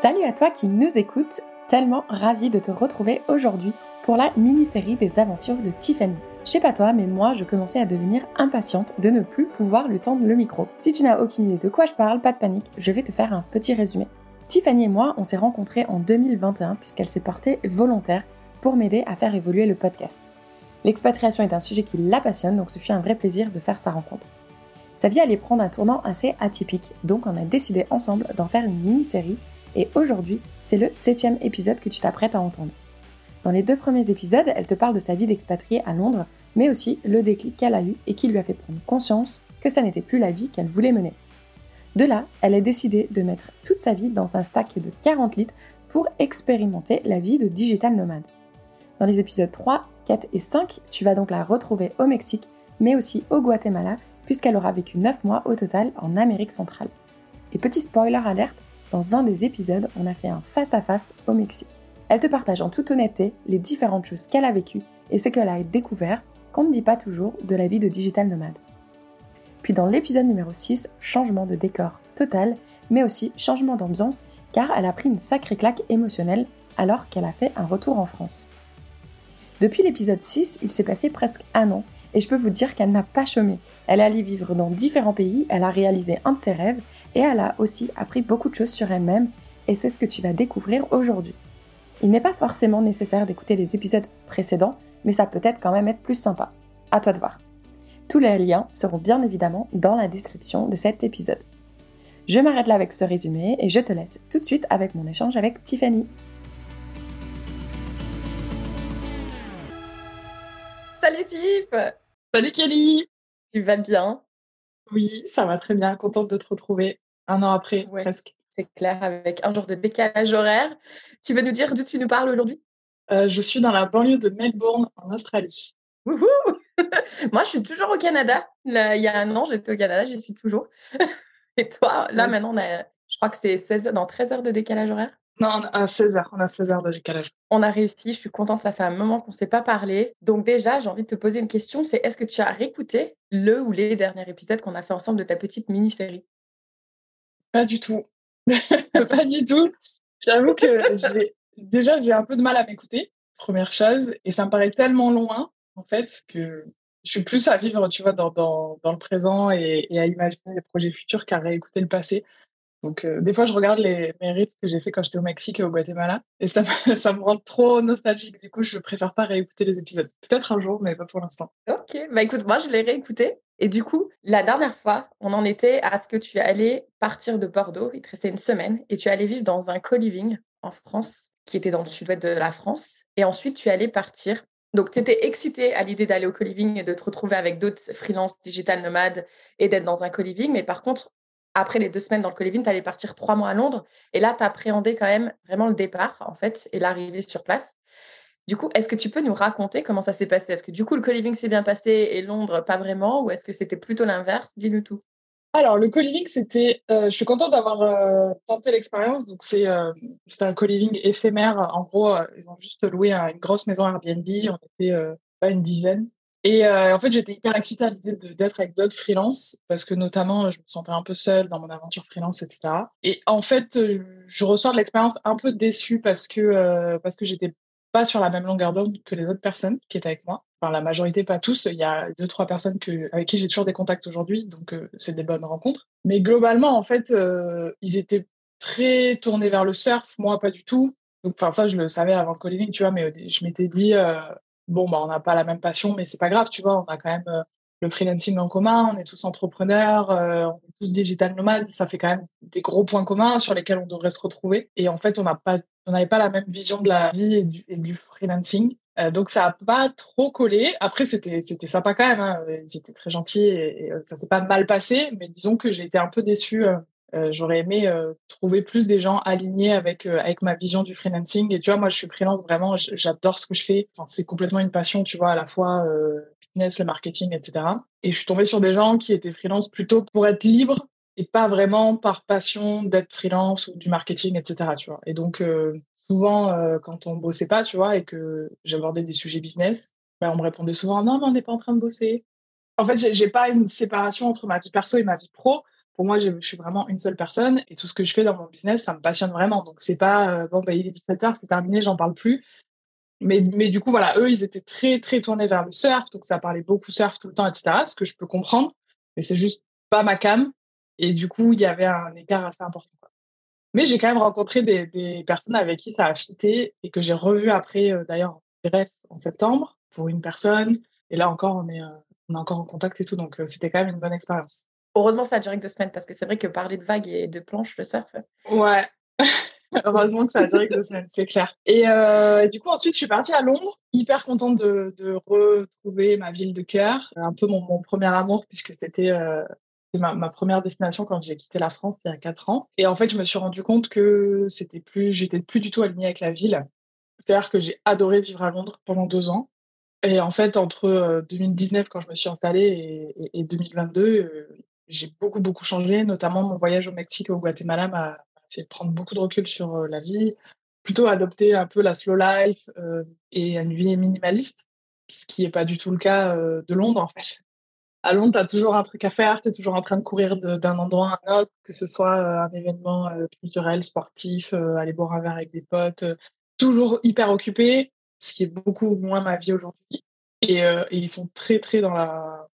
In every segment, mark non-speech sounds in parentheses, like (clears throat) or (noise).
Salut à toi qui nous écoutes, tellement ravi de te retrouver aujourd'hui pour la mini-série des aventures de Tiffany. Je sais pas toi, mais moi je commençais à devenir impatiente de ne plus pouvoir lui tendre le micro. Si tu n'as aucune idée de quoi je parle, pas de panique, je vais te faire un petit résumé. Tiffany et moi, on s'est rencontrés en 2021 puisqu'elle s'est portée volontaire pour m'aider à faire évoluer le podcast. L'expatriation est un sujet qui la passionne, donc ce fut un vrai plaisir de faire sa rencontre. Sa vie allait prendre un tournant assez atypique, donc on a décidé ensemble d'en faire une mini-série, et aujourd'hui, c'est le septième épisode que tu t'apprêtes à entendre. Dans les deux premiers épisodes, elle te parle de sa vie d'expatriée à Londres, mais aussi le déclic qu'elle a eu et qui lui a fait prendre conscience que ça n'était plus la vie qu'elle voulait mener. De là, elle a décidé de mettre toute sa vie dans un sac de 40 litres pour expérimenter la vie de digital nomade. Dans les épisodes 3, 4 et 5, tu vas donc la retrouver au Mexique, mais aussi au Guatemala, puisqu'elle aura vécu 9 mois au total en Amérique centrale. Et petit spoiler alerte, dans un des épisodes, on a fait un face-à-face au Mexique. Elle te partage en toute honnêteté les différentes choses qu'elle a vécues et ce qu'elle a découvert qu'on ne dit pas toujours de la vie de digital nomade. Puis dans l'épisode numéro 6, changement de décor total, mais aussi changement d'ambiance, car elle a pris une sacrée claque émotionnelle alors qu'elle a fait un retour en France. Depuis l'épisode 6, il s'est passé presque un an, et je peux vous dire qu'elle n'a pas chômé. Elle est allée vivre dans différents pays, elle a réalisé un de ses rêves, et elle a aussi appris beaucoup de choses sur elle-même, et c'est ce que tu vas découvrir aujourd'hui. Il n'est pas forcément nécessaire d'écouter les épisodes précédents, mais ça peut être quand même être plus sympa. À toi de voir. Tous les liens seront bien évidemment dans la description de cet épisode. Je m'arrête là avec ce résumé et je te laisse tout de suite avec mon échange avec Tiffany. Salut Tiff Salut Kelly Tu vas bien? Oui, ça va très bien, contente de te retrouver un an après presque. C'est clair, avec un jour de décalage horaire. Tu veux nous dire d'où tu nous parles aujourd'hui? Euh, Je suis dans la banlieue de Melbourne, en Australie. Wouhou (laughs) Moi, je suis toujours au Canada. il y a un an, j'étais au Canada, j'y suis toujours. (laughs) Et toi, là, maintenant, je crois que c'est 16, dans 13 heures de décalage horaire? Non, on a 16 heures. On a 16 heures de décalage. On a réussi. Je suis contente. Ça fait un moment qu'on ne s'est pas parlé. Donc, déjà, j'ai envie de te poser une question c'est est-ce que tu as réécouté le ou les derniers épisodes qu'on a fait ensemble de ta petite mini-série? Pas du tout. (laughs) pas du tout. J'avoue que j'ai déjà j'ai un peu de mal à m'écouter, première chose, et ça me paraît tellement loin en fait que je suis plus à vivre, tu vois, dans, le présent et, à imaginer les projets futurs qu'à réécouter le passé. Donc, euh, des fois, je regarde les mérites que j'ai fait quand j'étais au Mexique et au Guatemala et ça, (laughs) ça me rend trop nostalgique. Du coup, je préfère pas réécouter les épisodes. Peut-être un jour, mais pas pour l'instant. Ok, bah écoute, moi, je l'ai réécouté. Et du coup, la dernière fois, on en était à ce que tu allais partir de Bordeaux. Il te restait une semaine et tu allais vivre dans un co-living en France qui était dans le sud-ouest de la France. Et ensuite, tu allais partir donc, tu étais excitée à l'idée d'aller au co-living et de te retrouver avec d'autres freelances digital nomades et d'être dans un co-living. Mais par contre, après les deux semaines dans le co-living, tu allais partir trois mois à Londres. Et là, tu appréhendais quand même vraiment le départ, en fait, et l'arrivée sur place. Du coup, est-ce que tu peux nous raconter comment ça s'est passé? Est-ce que du coup, le co-living s'est bien passé et Londres, pas vraiment Ou est-ce que c'était plutôt l'inverse? Dis-nous tout. Alors, le co-living, c'était. Euh, je suis contente d'avoir euh, tenté l'expérience. Donc, c'est euh, un co-living éphémère. En gros, ils ont juste loué une grosse maison Airbnb. On était pas une dizaine. Et en fait, j'étais hyper excitée à l'idée d'être avec d'autres freelance parce que notamment, je me sentais un peu seule dans mon aventure freelance, etc. Et en fait, je, ressors de l'expérience un peu déçue parce que parce que j'étais pas sur la même longueur d'onde que les autres personnes qui étaient avec moi. Enfin, la majorité, pas tous. Il y a deux, trois personnes avec qui j'ai toujours des contacts aujourd'hui, donc euh, c'est des bonnes rencontres. Mais globalement, en fait, euh, ils étaient très tournés vers le surf, moi pas du tout. Donc, enfin, ça, je le savais avant le co tu vois, mais je m'étais dit, euh, bon, bah, on n'a pas la même passion, mais c'est pas grave, tu vois, on a quand même le freelancing en commun, on est tous entrepreneurs, on est tous digital nomades, ça fait quand même des gros points communs sur lesquels on devrait se retrouver. Et en fait, on n'a pas on n'avait pas la même vision de la vie et du, freelancing. Euh, donc ça n'a pas trop collé. Après c'était c'était sympa quand même. Hein. Ils étaient très gentils et, euh, ça s'est pas mal passé. Mais disons que j'ai été un peu déçue. Euh, euh J'aurais aimé euh, trouver plus des gens alignés avec avec ma vision du freelancing. Et tu vois moi je suis freelance vraiment. J'adore ce que je fais. Enfin, c'est complètement une passion. Tu vois à la fois fitness, le marketing, etc. Et je suis tombée sur des gens qui étaient freelance plutôt pour être libres et pas vraiment par passion d'être freelance ou du marketing, etc. Tu vois. Et donc, euh, souvent, euh, quand on bossait pas, tu vois, et que j'abordais des sujets business, ben, on me répondait souvent non, mais on n'est pas en train de bosser. En fait, j'ai pas une séparation entre ma vie perso et ma vie pro. pour moi, je, suis vraiment une seule personne et tout ce que je fais dans mon business, ça me passionne vraiment. Donc, c'est pas, bon, bah, il est 17h, c'est terminé, j'en parle plus. Mais, mais du coup, voilà, eux, ils étaient très, très tournés vers le surf. Donc, ça parlait beaucoup surf tout le temps, etc. Ce que je peux comprendre. Mais c'est juste pas ma cam. Et du coup, il y avait un écart assez important. Mais j'ai quand même rencontré des, des, personnes avec qui ça a fité et que j'ai revu après, euh, d'ailleurs, en septembre pour une personne. Et là encore, on est, euh, on est encore en contact et tout. Donc, euh, c'était quand même une bonne expérience. Heureusement, ça a duré que deux semaines parce que c'est vrai que parler de vagues et de planches, le surf. Ouais. (laughs) Heureusement que ça a duré que deux semaines, c'est clair. Et euh, du coup, ensuite, je suis partie à Londres, hyper contente de, de retrouver ma ville de cœur, un peu mon, mon premier amour, puisque c'était euh, ma, ma, première destination quand j'ai quitté la France il y a quatre ans. Et en fait, je me suis rendu compte que c'était plus, j'étais plus du tout alignée avec la ville. C'est-à-dire que j'ai adoré vivre à Londres pendant deux ans. Et en fait, entre 2019, euh, quand je me suis installée, et, et 2022, euh, j'ai beaucoup, beaucoup changé. Notamment, mon voyage au Mexique et au Guatemala m'a fait prendre beaucoup de recul sur euh, la vie, plutôt adopter un peu la slow life et une vie minimaliste, ce qui n'est pas du tout le cas de Londres, en fait. À Londres, tu as toujours un truc à faire, tu es toujours en train de courir d'un endroit à un autre, que ce soit un événement culturel, sportif, aller boire un verre avec des potes, toujours hyper occupé, ce qui est beaucoup moins ma vie aujourd'hui. Et, euh, ils sont très, très dans la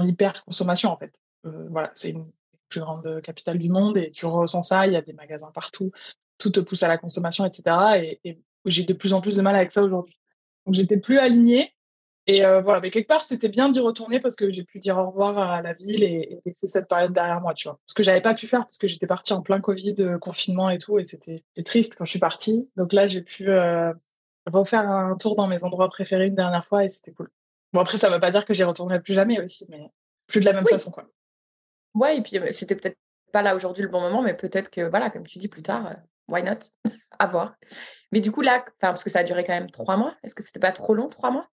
l'hyper-consommation, en fait. Euh, voilà, c'est une plus grande capitale du monde et tu ressens ça, il y a des magasins partout, tout te pousse à la consommation, etc. Et, et j'ai de plus en plus de mal avec ça aujourd'hui. Donc, j'étais plus alignée. Et euh, voilà, mais quelque part, c'était bien d'y retourner parce que j'ai pu dire au revoir à la ville et, et laisser cette période derrière moi, tu vois. Ce que j'avais pas pu faire parce que j'étais partie en plein Covid, confinement et tout, et c'était triste quand je suis partie. Donc là, j'ai pu euh, refaire un tour dans mes endroits préférés une dernière fois et c'était cool. Bon, après, ça ne veut pas dire que j'y retournerai plus jamais aussi, mais plus de la même façon, quoi. Ouais, et puis euh, c'était peut-être pas là aujourd'hui le bon moment, mais peut-être que, voilà, comme tu dis plus tard, euh, why not? (laughs) À voir. Mais du coup, là, parce que ça a duré quand même trois mois, est-ce que c'était pas trop long, trois mois?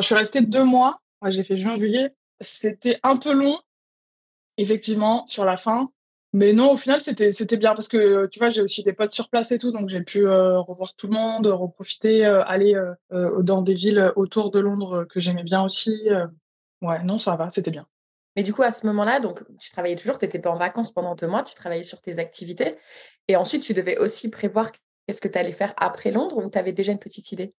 Je suis restée deux mois. Moi, j'ai fait juin-juillet. C'était un peu long, effectivement, sur la fin. Mais non, au final, c'était, c'était bien parce que, tu vois, j'ai aussi des potes sur place et tout, donc j'ai pu euh, revoir tout le monde, reprofiter, euh, aller euh, dans des villes autour de Londres que j'aimais bien aussi. Ouais, non, ça va, c'était bien. Mais du coup, à ce moment-là, donc tu travaillais toujours, tu n'étais pas en vacances pendant deux mois, tu travaillais sur tes activités. Et ensuite, tu devais aussi prévoir qu'est-ce que tu allais faire après Londres ou tu avais déjà une petite idée?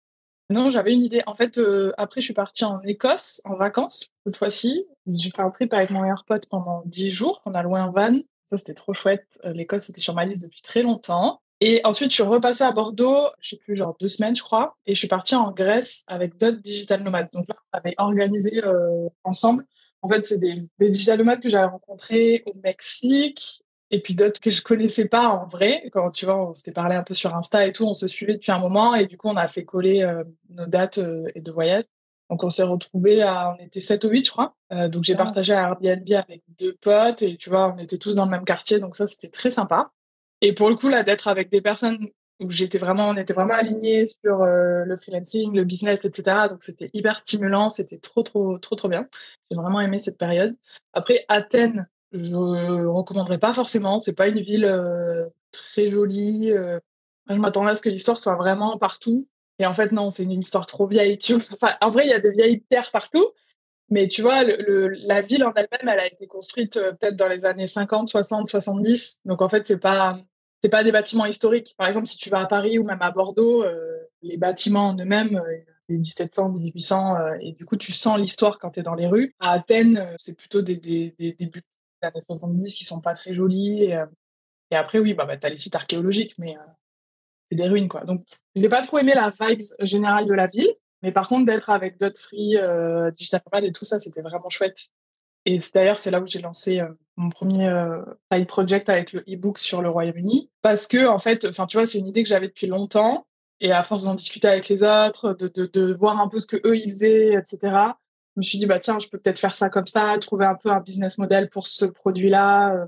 Non, j'avais une idée. En fait, après, je suis partie en Écosse en vacances, cette fois-ci. J'ai fait un trip avec mon AirPod pendant dix jours. On a loué un van ça, c'était trop chouette. Euh, L'Écosse, c'était sur ma liste depuis très longtemps. Et ensuite, je suis repassée à Bordeaux, je sais plus, genre deux semaines, je crois. Et je suis partie en Grèce avec d'autres digital nomades. Donc là, on avait organisé euh, ensemble. En fait, c'est des, des digital nomades que j'avais rencontrés au Mexique et puis d'autres que je connaissais pas en vrai. Quand tu vois, on s'était parlé un peu sur Insta et tout, on se suivait depuis un moment et du coup, on a fait coller euh, nos dates et de voyage. Donc, on s'est retrouvés à, on était 7 ou 8, je crois. Euh, donc, j'ai ah. partagé à Airbnb avec deux potes et tu vois, on était tous dans le même quartier. Donc, ça, c'était très sympa. Et pour le coup, là, d'être avec des personnes où j'étais vraiment, on était vraiment alignés sur euh, le freelancing, le business, etc. Donc, c'était hyper stimulant. C'était trop, trop, trop, trop bien. J'ai vraiment aimé cette période. Après, Athènes, je recommanderais pas forcément. C'est pas une ville euh, très jolie. je m'attendais à ce que l'histoire soit vraiment partout. Et en fait, non, c'est une histoire trop vieille. Enfin, en vrai, il y a des vieilles pierres partout. Mais tu vois, la ville en elle-même, elle a été construite euh, peut-être dans les années 50, 60, 70. Donc en fait, c'est pas pas des bâtiments historiques. Par exemple, si tu vas à Paris ou même à Bordeaux, euh, les bâtiments en eux-mêmes, euh, des 1700, 1800, et du coup, tu sens l'histoire quand tu es dans les rues. À Athènes, c'est plutôt des des années 70 qui sont pas très jolis. Et, et après, oui, bah, bah tu as les sites archéologiques, mais c'est des ruines, quoi. Donc, je n'ai pas trop aimé la vibe générale de la ville, mais par contre, d'être avec d'autres free, euh, digital nomade et tout ça, c'était vraiment chouette. Et d'ailleurs, c'est là où j'ai lancé euh, mon premier euh, side project avec le e-book sur le Royaume-Uni. Parce que, en fait, tu vois, c'est une idée que j'avais depuis longtemps. Et à force d'en discuter avec les autres, de, de, de, voir un peu ce que eux ils faisaient, etc., je me suis dit, bah tiens, je peux peut-être faire ça comme ça, trouver un peu un business model pour ce produit-là. Euh,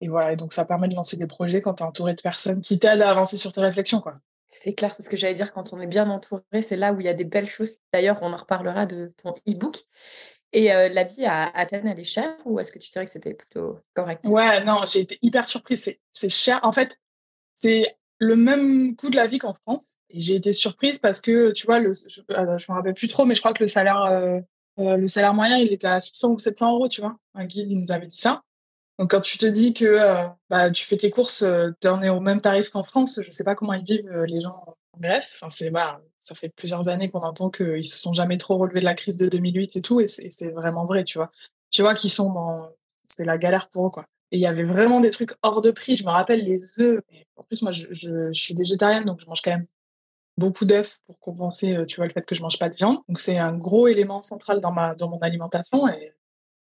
et voilà, et donc ça permet de lancer des projets quand tu es entouré de personnes qui t'aident à avancer sur tes réflexions. quoi. C'est clair, c'est ce que j'allais dire. Quand on est bien entouré, c'est là où il y a des belles choses. D'ailleurs, on en reparlera de ton e-book. Et euh, la vie à Athènes, elle est chère ou est-ce que tu dirais que c'était plutôt correct? Ouais, non, j'ai été hyper surprise. C'est cher. En fait, c'est le même coût de la vie qu'en France. Et j'ai été surprise parce que, tu vois, le, je ne me rappelle plus trop, mais je crois que le salaire, euh, euh, le salaire moyen, il était à 600 ou 700 euros, tu vois. Un guide, il nous avait dit ça. Donc quand tu te dis que euh, bah, tu fais tes courses, euh, tu en es au même tarif qu'en France, je sais pas comment ils vivent euh, les gens en Grèce. Enfin, c'est, bah, ça fait plusieurs années qu'on entend qu'ils se sont jamais trop relevés de la crise de 2008 et tout, et c'est, vraiment vrai, tu vois. Tu vois qu'ils sont dans... C'est la galère pour eux, quoi. Et il y avait vraiment des trucs hors de prix. Je me rappelle les œufs. En plus, moi, je, suis végétarienne, donc je mange quand même beaucoup d'œufs pour compenser, tu vois, le fait que je mange pas de viande. Donc c'est un gros élément central dans ma dans mon alimentation et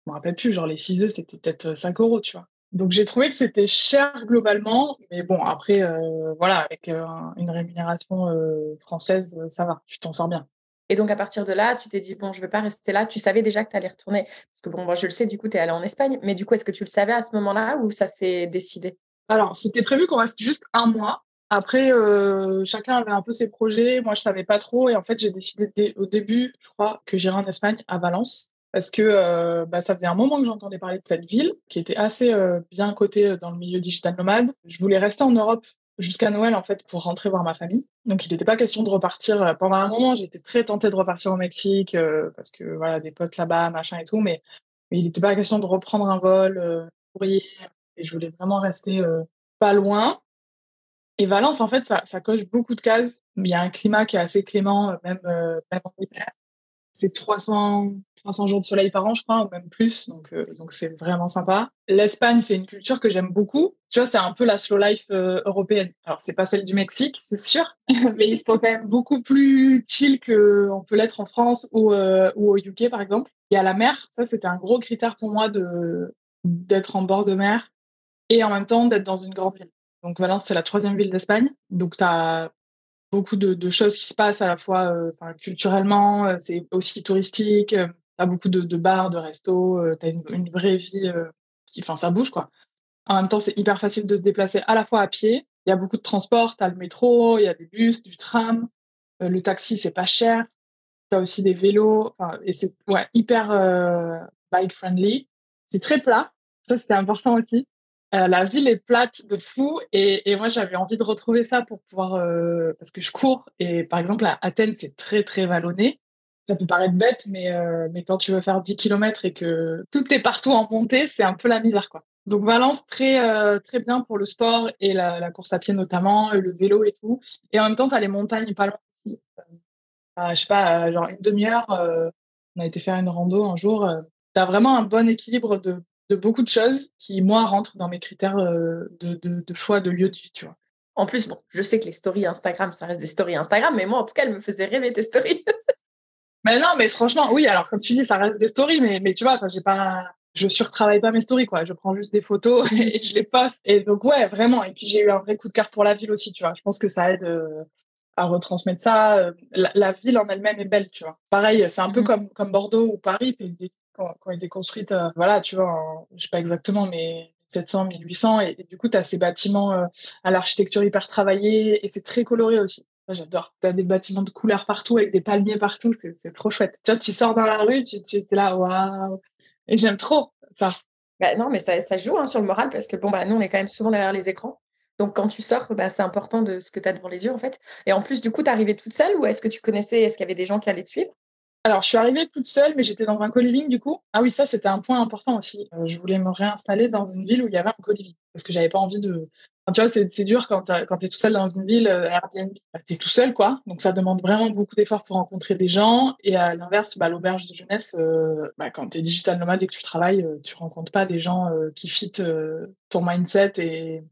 je me rappelle plus, genre les 6 œufs, c'était peut-être 5 euros, tu vois. Donc j'ai trouvé que c'était cher globalement, mais bon, après, euh, voilà, avec euh, une rémunération euh, française, ça va, tu t'en sors bien. Et donc à partir de là, tu t'es dit, bon, je ne vais pas rester là. Tu savais déjà que tu allais retourner. Parce que bon, moi je le sais, du coup, tu es allé en Espagne. Mais du coup, est-ce que tu le savais à ce moment-là ou ça s'est décidé? Alors, c'était prévu qu'on reste juste un mois. Après, chacun avait un peu ses projets. Moi, je savais pas trop. Et en fait, j'ai décidé au début, je crois, que j'irais en Espagne, à Valence parce que euh, bah, ça faisait un moment que j'entendais parler de cette ville, qui était assez euh, bien cotée euh, dans le milieu digital nomade. Je voulais rester en Europe jusqu'à Noël, en fait, pour rentrer voir ma famille. Donc, il n'était pas question de repartir. Pendant un moment, j'étais très tentée de repartir au Mexique, parce que, voilà, des potes là-bas, machin et tout, mais, il n'était pas question de reprendre un vol, courrier, et je voulais vraiment rester pas loin. Et Valence, en fait, ça, ça, coche beaucoup de cases. Il y a un climat qui est assez clément, même, même en hiver c'est 300, 300 jours de soleil par an, je crois, ou même plus. Donc, euh, donc c'est vraiment sympa. L'Espagne, c'est une culture que j'aime beaucoup. Tu vois, c'est un peu la slow life euh, européenne. Alors, c'est pas celle du Mexique, c'est sûr, (laughs) mais ils sont quand même beaucoup plus chill qu'on peut l'être en France ou, euh, au UK, par exemple. Il y a la mer. Ça, c'était un gros critère pour moi de d'être en bord de mer et en même temps d'être dans une grande ville. Donc Valence, c'est la troisième ville d'Espagne. Donc tu as beaucoup de, choses qui se passent à la fois culturellement, c'est aussi touristique. Tu as beaucoup de, bars, de restos, tu as une, vraie vie qui, enfin, ça bouge quoi. En même temps, c'est hyper facile de se déplacer à la fois à pied. Il y a beaucoup de transports, tu as le métro, il y a des bus, du tram. le taxi, c'est pas cher. Tu as aussi des vélos. Et c'est ouais, hyper bike friendly. C'est très plat. Ça, c'était important aussi. Euh, la ville est plate de fou et, moi j'avais envie de retrouver ça pour pouvoir euh, parce que je cours et par exemple à Athènes c'est très très vallonné ça peut paraître bête mais euh, mais quand tu veux faire 10 km et que tout est partout en montée c'est un peu la misère quoi donc Valence très très bien pour le sport et la, course à pied notamment le vélo et tout et en même temps tu as les montagnes pas loin je sais pas genre une demi-heure on a été faire une rando un jour tu as vraiment un bon équilibre de de beaucoup de choses qui, moi, rentrent dans mes critères euh, de, choix de lieu de vie, tu vois. En plus, bon, je sais que les stories Instagram, ça reste des stories Instagram, mais moi, en tout cas, elles me faisaient rêver tes stories. Mais non, mais franchement, oui, alors comme tu dis, ça reste des stories, mais, mais tu vois, j'ai pas, je surtravaille pas mes stories, quoi. Je prends juste des photos (laughs) et je les poste. Et donc, ouais, vraiment. Et puis, j'ai eu un vrai coup de cœur pour la ville aussi, tu vois. Je pense que ça aide euh, à retransmettre ça. Euh, la, ville en elle-même est belle, tu vois. Pareil, c'est un peu mmh. comme, comme Bordeaux ou Paris, c'est des quand, quand été construite, euh, voilà, tu vois, je sais pas exactement, mais 700, 1800. Et, du coup, tu as ces bâtiments euh, à l'architecture hyper travaillée et c'est très coloré aussi. J'adore. Tu as des bâtiments de couleurs partout avec des palmiers partout. C'est trop chouette. Tu vois, tu sors dans la rue, tu, es là, waouh. Et j'aime trop ça. Bah non, mais ça, ça joue hein, sur le moral parce que bon, bah, nous, on est quand même souvent derrière les écrans. Donc, quand tu sors, bah, c'est important de ce que tu as devant les yeux, en fait. Et en plus, du coup, tu arrivée toute seule ou est-ce que tu connaissais, est-ce qu'il y avait des gens qui allaient te suivre? Alors, je suis arrivée toute seule, mais j'étais dans un co-living du coup. Ah oui, ça, c'était un point important aussi. Euh, je voulais me réinstaller dans une ville où il y avait un co-living parce que j'avais pas envie de. tu vois, c'est dur quand, tu es tout seul dans une ville, euh, Airbnb, bah, tu es tout seul, quoi. Donc, ça demande vraiment beaucoup d'efforts pour rencontrer des gens. Et à l'inverse, bah, l'auberge de jeunesse, euh, bah, quand tu es digital nomade et que tu travailles, tu rencontres pas des gens qui fit ton mindset et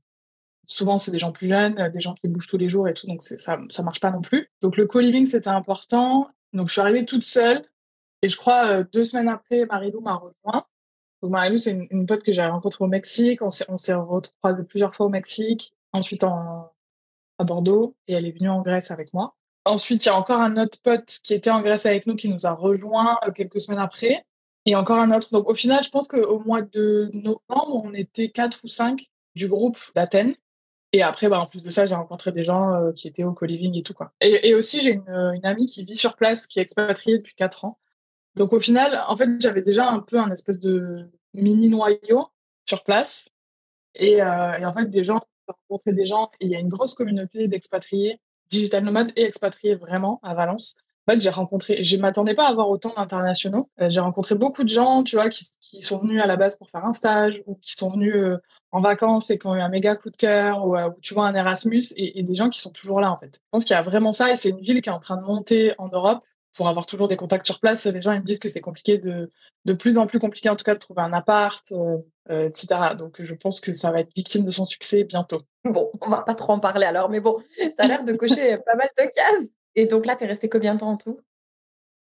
souvent c'est des gens plus jeunes, des gens qui bougent tous les jours et tout, donc ça ça marche pas non plus. Donc le co-living c'était important donc, je suis arrivée toute seule. Et je crois, euh, deux semaines après, Marilou m'a rejoint. Donc, Marilou, c'est une, pote que j'ai rencontrée au Mexique. On s'est, on retrouvé plusieurs fois au Mexique, ensuite à Bordeaux, et elle est venue en Grèce avec moi. Ensuite, il y a encore un autre pote qui était en Grèce avec nous qui nous a rejoint euh, quelques semaines après. Et encore un autre. Donc, au final, je pense qu'au mois de novembre, on était quatre ou cinq du groupe d'Athènes. Et après, bah, en plus de ça, j'ai rencontré des gens euh, qui étaient au co-living et tout. Quoi. Et, aussi, j'ai une, amie qui vit sur place, qui est expatriée depuis 4 ans. Donc au final, en fait, j'avais déjà un peu un espèce de mini noyau sur place. Et, euh, en fait, des gens, rencontré des gens. Il y a une grosse communauté d'expatriés, digital nomades et expatriés vraiment à Valence. En fait, j'ai rencontré, je m'attendais pas à avoir autant d'internationaux. Euh, j'ai rencontré beaucoup de gens, tu vois, qui, qui, sont venus à la base pour faire un stage ou qui sont venus euh, en vacances et qui ont eu un méga coup de cœur ou, tu vois un Erasmus et, et, des gens qui sont toujours là en fait. Je pense qu'il y a vraiment ça et c'est une ville qui est en train de monter en Europe pour avoir toujours des contacts sur place. Les gens ils me disent que c'est compliqué de de plus en plus compliqué en tout cas de trouver un appart, euh, etc. Donc je pense que ça va être victime de son succès bientôt. Bon, on va pas trop en parler alors, mais bon, ça a l'air de cocher (laughs) pas mal de cases. Et donc là, tu es resté combien de temps en tout?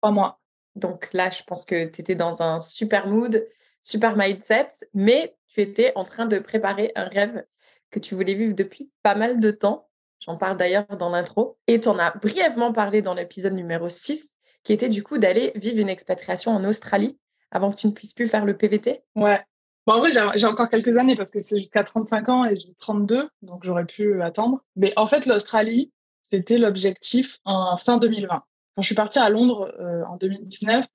Trois mois. Donc là, je pense que tu étais dans un super mood, super mindset, mais tu étais en train de préparer un rêve que tu voulais vivre depuis pas mal de temps. J'en parle d'ailleurs dans l'intro. Et tu en as brièvement parlé dans l'épisode numéro 6, qui était du coup d'aller vivre une expatriation en Australie avant que tu ne puisses plus faire le PVT. Ouais. Bon, en vrai, j'ai encore quelques années parce que c'est jusqu'à 35 ans et j'ai 32, donc j'aurais pu attendre. Mais en fait, l'Australie, c'était l'objectif en fin 2020. Quand je suis partie à Londres euh, en 2019,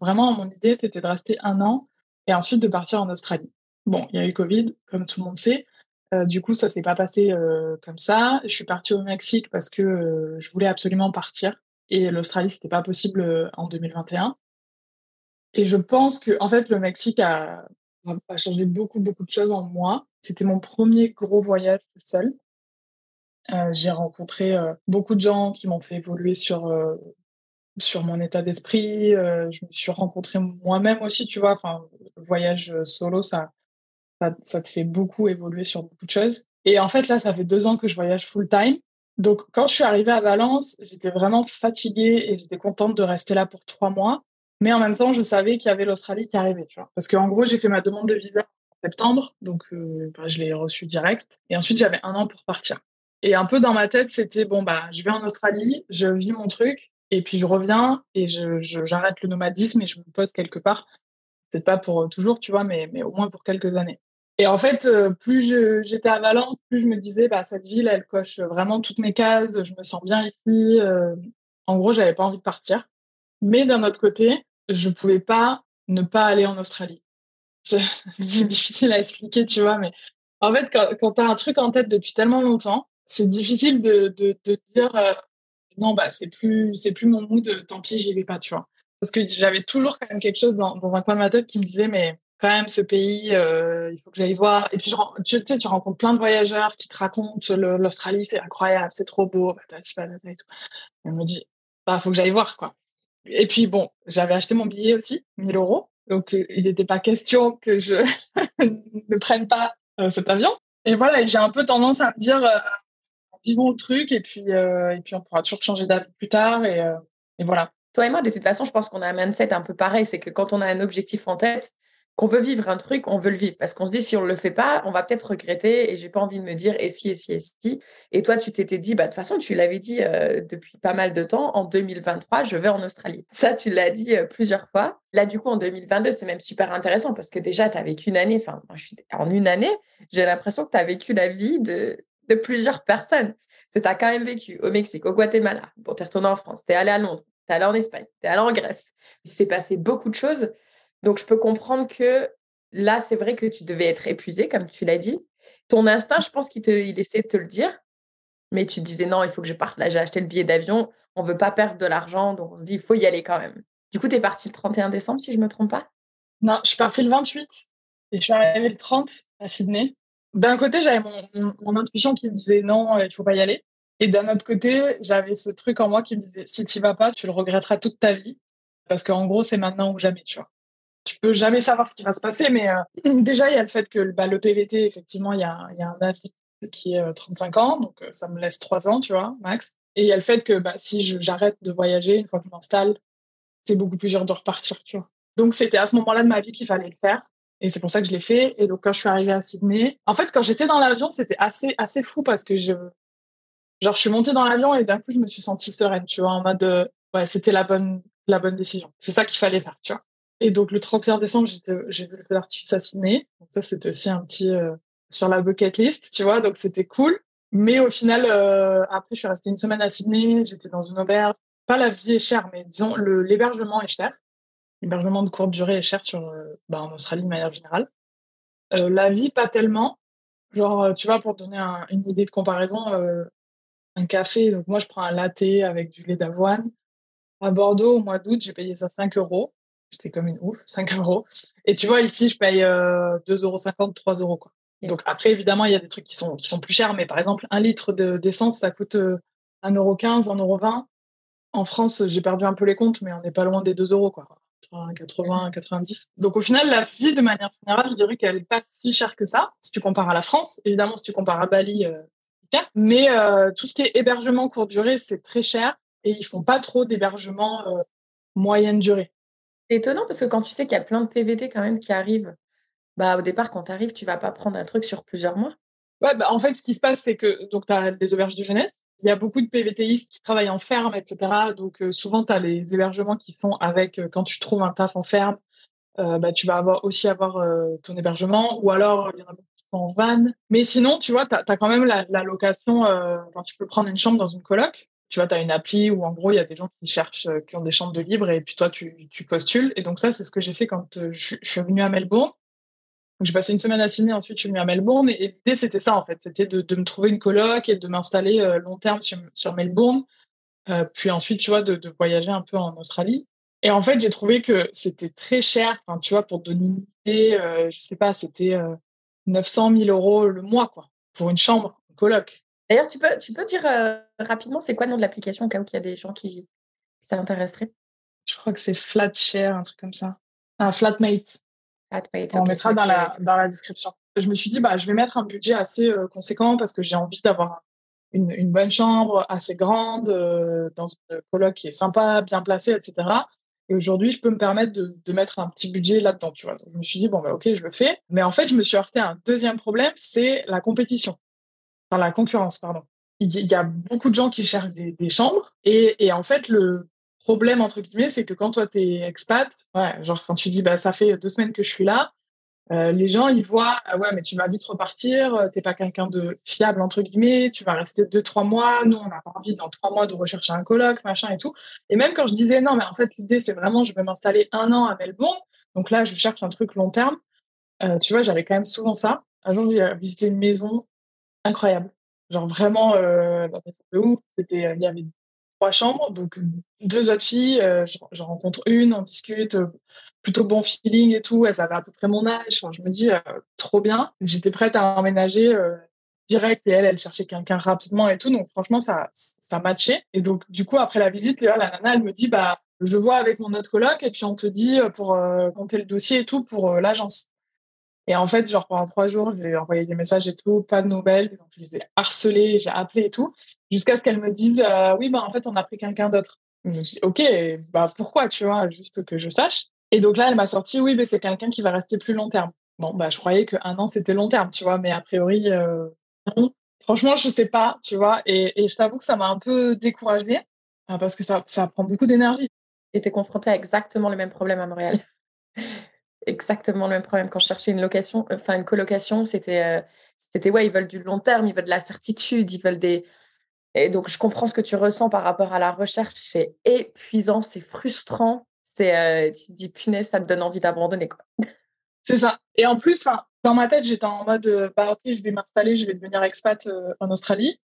vraiment, mon idée, c'était de rester un an et ensuite de partir en Australie. Bon, il y a eu Covid, comme tout le monde sait. Euh, du coup, ça s'est pas passé euh, comme ça. Je suis partie au Mexique parce que je voulais absolument partir. Et l'Australie, c'était pas possible en 2021. Et je pense que, en fait, le Mexique a, a changé beaucoup, beaucoup de choses en moi. C'était mon premier gros voyage tout seul. Euh, j'ai rencontré euh, beaucoup de gens qui m'ont fait évoluer sur euh, sur mon état d'esprit. je me suis rencontrée moi-même aussi, tu vois. Enfin, le voyage solo, ça, ça, te fait beaucoup évoluer sur beaucoup de choses. Et en fait, là, ça fait deux ans que je voyage full time. Donc, quand je suis arrivée à Valence, j'étais vraiment fatiguée et j'étais contente de rester là pour trois mois. Mais en même temps, je savais qu'il y avait l'Australie qui arrivait, tu vois. Parce qu'en gros, j'ai fait ma demande de visa en septembre, donc bah, je l'ai reçue direct. Et ensuite, j'avais un an pour partir. Et un peu dans ma tête, c'était bon, bah, je vais en Australie, je vis mon truc, et puis je reviens et je, j'arrête le nomadisme et je me pose quelque part. Peut-être pas pour toujours, tu vois, mais, mais au moins pour quelques années. Et en fait, euh, plus j'étais à Valence, plus je me disais, bah, cette ville, elle coche vraiment toutes mes cases, je me sens bien ici. Euh, en gros, j'avais pas envie de partir. Mais d'un autre côté, je pouvais pas ne pas aller en Australie. (laughs) C'est difficile à expliquer, tu vois, mais en fait, quand, quand tu as un truc en tête depuis tellement longtemps, c'est difficile de, de, dire euh, non, bah, c'est plus, plus mon mood, tant pis, j'y vais pas, tu vois. Parce que j'avais toujours quand même quelque chose dans, un coin de ma tête qui me disait, mais quand même, ce pays, euh, il faut que j'aille voir. Et puis, tu, sais, tu rencontres plein de voyageurs qui te racontent l'Australie, c'est incroyable, c'est trop beau, bah, et tout. Et me dit, bah, faut que j'aille voir, quoi. Et puis, bon, j'avais acheté mon billet aussi, 1000 euros. Donc, euh, il n'était pas question que je (laughs) ne prenne pas cet avion. Et voilà, j'ai un peu tendance à me dire, vivons le truc et puis, euh, et puis on pourra toujours changer d'avis plus tard. Et, euh, et, voilà. Toi et moi, de toute façon, je pense qu'on a un mindset un peu pareil. C'est que quand on a un objectif en tête, qu'on veut vivre un truc, on veut le vivre. Parce qu'on se dit, si on ne le fait pas, on va peut-être regretter et j'ai pas envie de me dire, et si, et si, et si. Et toi, tu t'étais dit, bah, de toute façon, tu l'avais dit euh, depuis pas mal de temps, en 2023, je vais en Australie. (laughs) Ça, tu l'as dit plusieurs fois. Là, du coup, en 2022, c'est même super intéressant parce que déjà, tu as vécu une année, enfin, en une année, j'ai l'impression que tu as vécu la vie de, de plusieurs personnes que tu as quand même vécu au Mexique, au Guatemala, bon, tu es retourné en France, tu es allé à Londres, tu es allé en Espagne, tu es allé en Grèce. Il s'est passé beaucoup de choses. Donc, je peux comprendre que là, c'est vrai que tu devais être épuisé, comme tu l'as dit. Ton instinct, je pense qu'il essaie de te le dire, mais tu disais non, il faut que je parte. Là, j'ai acheté le billet d'avion, on ne veut pas perdre de l'argent, donc on se dit, il faut y aller quand même. Du coup, tu es parti le 31 décembre, si je ne me trompe pas? Non, je suis partie le 28 et je suis arrivée le 30 à Sydney d'un côté, j'avais mon, intuition qui me disait non, il faut pas y aller. Et d'un autre côté, j'avais ce truc en moi qui me disait si tu vas pas, tu le regretteras toute ta vie. Parce qu'en gros, c'est maintenant ou jamais, tu vois. Tu peux jamais savoir ce qui va se passer, mais euh, (clears throat) déjà, il y a le fait que bah, le PVT, effectivement, il y a, un âge qui est 35 euh, ans, donc euh, ça me laisse 3 ans, tu vois, max. Et il y a le fait que bah, si j'arrête de voyager, une fois que je m'installe, c'est beaucoup plus dur de repartir, tu vois. Donc c'était à ce moment-là de ma vie qu'il fallait le faire. Et c'est pour ça que je l'ai fait. Et donc, quand je suis arrivée à Sydney, en fait, quand j'étais dans l'avion, c'était assez, assez fou parce que je, genre, je suis montée dans l'avion et d'un coup, je me suis sentie sereine, tu vois, en mode, euh, ouais, c'était la bonne, la bonne décision. C'est ça qu'il fallait faire, tu vois. Et donc, le 31 décembre, j'ai vu le feu d'artifice à Sydney. Ça, c'était aussi un petit, euh, sur la bucket list, tu vois. Donc, c'était cool. Mais au final, euh, après, je suis restée une semaine à Sydney. J'étais dans une auberge. Pas la vie est chère, mais disons, l'hébergement est cher. L'hébergement de courte durée est cher sur, euh, bah, en Australie de manière générale. Euh, la vie, pas tellement. Genre, euh, tu vois, pour donner une idée de comparaison, un café, donc moi je prends un latte avec du lait d'avoine. À Bordeaux, au mois d'août, j'ai payé ça 5 euros. J'étais comme une ouf, 5 (laughs) euros. Et tu vois, ici, je paye 2,50 euros, 3 euros. Quoi. Donc après, évidemment, il y a des trucs qui sont, qui sont plus chers, mais par exemple, un litre d'essence, ça coûte 1,15 euro, 1,20 euro. En France, j'ai perdu un peu les comptes, mais on n'est pas loin des 2 euros. Quoi. 80, 90. Donc au final, la vie, de manière générale, je dirais qu'elle n'est pas si chère que ça, si tu compares à la France. Évidemment, si tu compares à Bali, euh, mais euh, tout ce qui est hébergement courte durée, c'est très cher et ils font pas trop d'hébergement euh, moyenne durée. C'est étonnant parce que quand tu sais qu'il y a plein de PVT quand même qui arrivent, bah, au départ, quand tu arrives, tu vas pas prendre un truc sur plusieurs mois. Ouais, bah, en fait, ce qui se passe, c'est que tu as des auberges de jeunesse il y a beaucoup de PVTistes qui travaillent en ferme, etc. Donc, euh, souvent, tu as les hébergements qui sont avec, euh, quand tu trouves un taf en ferme, euh, bah, tu vas avoir, aussi avoir ton hébergement, ou alors il y en a beaucoup qui sont en van. Mais sinon, tu vois, tu as, quand même la, location, quand tu peux prendre une chambre dans une coloc. Tu vois, tu as une appli où en gros, il y a des gens qui cherchent, qui ont des chambres de libre, et puis toi, tu, tu postules. Et donc, ça, c'est ce que j'ai fait quand je, je suis venue à Melbourne j'ai passé une semaine à Sydney, ensuite je suis venue à Melbourne. Et, l'idée, c'était ça, en fait. C'était de, me trouver une coloc et de m'installer euh, long terme sur, Melbourne. Euh, puis ensuite, tu vois, de, voyager un peu en Australie. Et en fait, j'ai trouvé que c'était très cher. Enfin, tu vois, pour donner une idée, euh, je sais pas, c'était 900 000 euros le mois, quoi, pour une chambre, une coloc. D'ailleurs, tu peux, tu peux dire rapidement, c'est quoi le nom de l'application, au cas où il y a des gens qui, s'intéresseraient? Je crois que c'est Flatshare, un truc comme ça. Ah, Flatmate. On mettra dans la, dans la description. Je me suis dit, bah, je vais mettre un budget assez euh, conséquent parce que j'ai envie d'avoir une, une, bonne chambre assez grande, euh, dans une coloc qui est sympa, bien placée, etc. Et aujourd'hui, je peux me permettre de, de mettre un petit budget là-dedans, tu vois. Donc, je me suis dit, bon, bah, ok, je le fais. Mais en fait, je me suis heurté à un deuxième problème, c'est la compétition. Enfin, la concurrence, pardon. Il y a beaucoup de gens qui cherchent des, des chambres. Et, et en fait, le, problème, entre guillemets, c'est que quand toi, tu es expat, ouais, genre quand tu dis, bah, ça fait deux semaines que je suis là, euh, les gens, ils voient, ah ouais, mais tu vas vite repartir, euh, t'es pas quelqu'un de fiable, entre guillemets, tu vas rester deux, trois mois. Nous, on n'a pas envie dans trois mois de rechercher un colloque, machin et tout. Et même quand je disais, non, mais en fait, l'idée, c'est vraiment, je vais m'installer un an à Melbourne. Donc là, je cherche un truc long terme. Euh, tu vois, j'avais quand même souvent ça. Un jour, j'ai visité une maison incroyable. Genre vraiment, ouf. C'était, il y avait trois chambres, donc deux autres filles, euh, j'en rencontre une, on discute, euh, plutôt bon feeling et tout, elles avaient à peu près mon âge, je me dis, euh, trop bien. J'étais prête à emménager direct et elle, elle cherchait quelqu'un rapidement et tout, donc franchement, ça, ça matchait. Et donc, du coup, après la visite, la nana, elle me dit, bah, je vois avec mon autre coloc et puis on te dit pour compter le dossier et tout pour l'agence. Et en fait, genre pendant trois jours, j'ai envoyé des messages et tout, pas de nouvelles. Donc je les ai harcelés, j'ai appelé et tout, jusqu'à ce qu'elles me disent euh, oui, bah en fait, on a pris quelqu'un d'autre. Ok, bah pourquoi, tu vois, juste que je sache? Et donc là, elle m'a sorti oui, mais c'est quelqu'un qui va rester plus long terme. Bon, bah je croyais qu'un an c'était long terme, tu vois, mais a priori, euh, non. Franchement, je sais pas, tu vois. Et, et je t'avoue que ça m'a un peu découragée hein, parce que ça, ça prend beaucoup d'énergie. Es confrontée à exactement le même problème à Montréal (laughs) exactement le même problème. Quand je cherchais une location, enfin une colocation, c'était, euh, c'était ouais, ils veulent du long terme, ils veulent de la certitude, ils veulent des. Et donc, je comprends ce que tu ressens par rapport à la recherche. C'est épuisant, c'est frustrant. C'est, euh, tu te dis, punaise, ça te donne envie d'abandonner. Quoi. C'est ça. Et en plus, dans ma tête, j'étais en mode, euh, bah, ok, je vais m'installer, je vais devenir expat en Australie.